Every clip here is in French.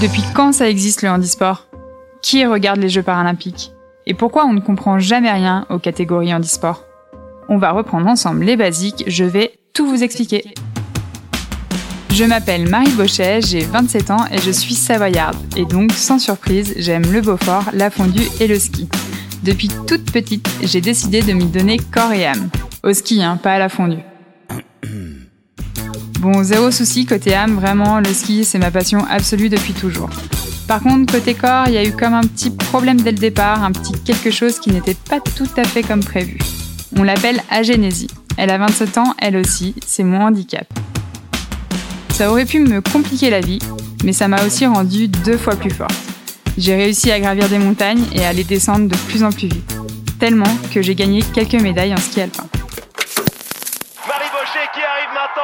Depuis quand ça existe le handisport? Qui regarde les Jeux paralympiques? Et pourquoi on ne comprend jamais rien aux catégories handisport? On va reprendre ensemble les basiques, je vais tout vous expliquer. Je m'appelle Marie Bauchet, j'ai 27 ans et je suis savoyarde. Et donc, sans surprise, j'aime le Beaufort, la fondue et le ski. Depuis toute petite, j'ai décidé de m'y donner corps et âme. Au ski, hein, pas à la fondue. Bon, zéro souci côté âme, vraiment, le ski, c'est ma passion absolue depuis toujours. Par contre, côté corps, il y a eu comme un petit problème dès le départ, un petit quelque chose qui n'était pas tout à fait comme prévu. On l'appelle agénésie. Elle a 27 ans, elle aussi, c'est mon handicap. Ça aurait pu me compliquer la vie, mais ça m'a aussi rendue deux fois plus forte. J'ai réussi à gravir des montagnes et à les descendre de plus en plus vite. Tellement que j'ai gagné quelques médailles en ski alpin. Qui arrive maintenant,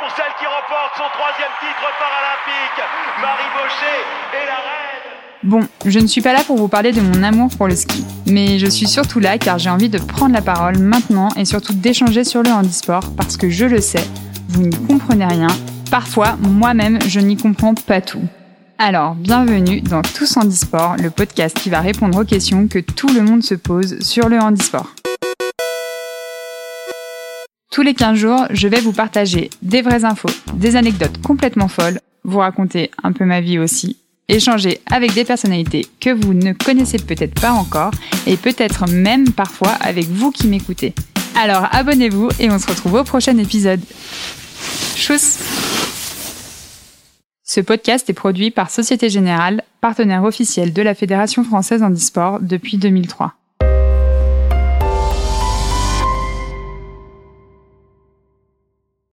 pour celle qui remporte son troisième titre paralympique. Marie Baucher est la reine. Bon, je ne suis pas là pour vous parler de mon amour pour le ski, mais je suis surtout là car j'ai envie de prendre la parole maintenant et surtout d'échanger sur le handisport parce que je le sais, vous n'y comprenez rien. Parfois, moi-même, je n'y comprends pas tout. Alors, bienvenue dans Tous Handisport, le podcast qui va répondre aux questions que tout le monde se pose sur le handisport. Tous les 15 jours, je vais vous partager des vraies infos, des anecdotes complètement folles, vous raconter un peu ma vie aussi, échanger avec des personnalités que vous ne connaissez peut-être pas encore et peut-être même parfois avec vous qui m'écoutez. Alors abonnez-vous et on se retrouve au prochain épisode. Tchuss Ce podcast est produit par Société Générale, partenaire officiel de la Fédération française handisport depuis 2003.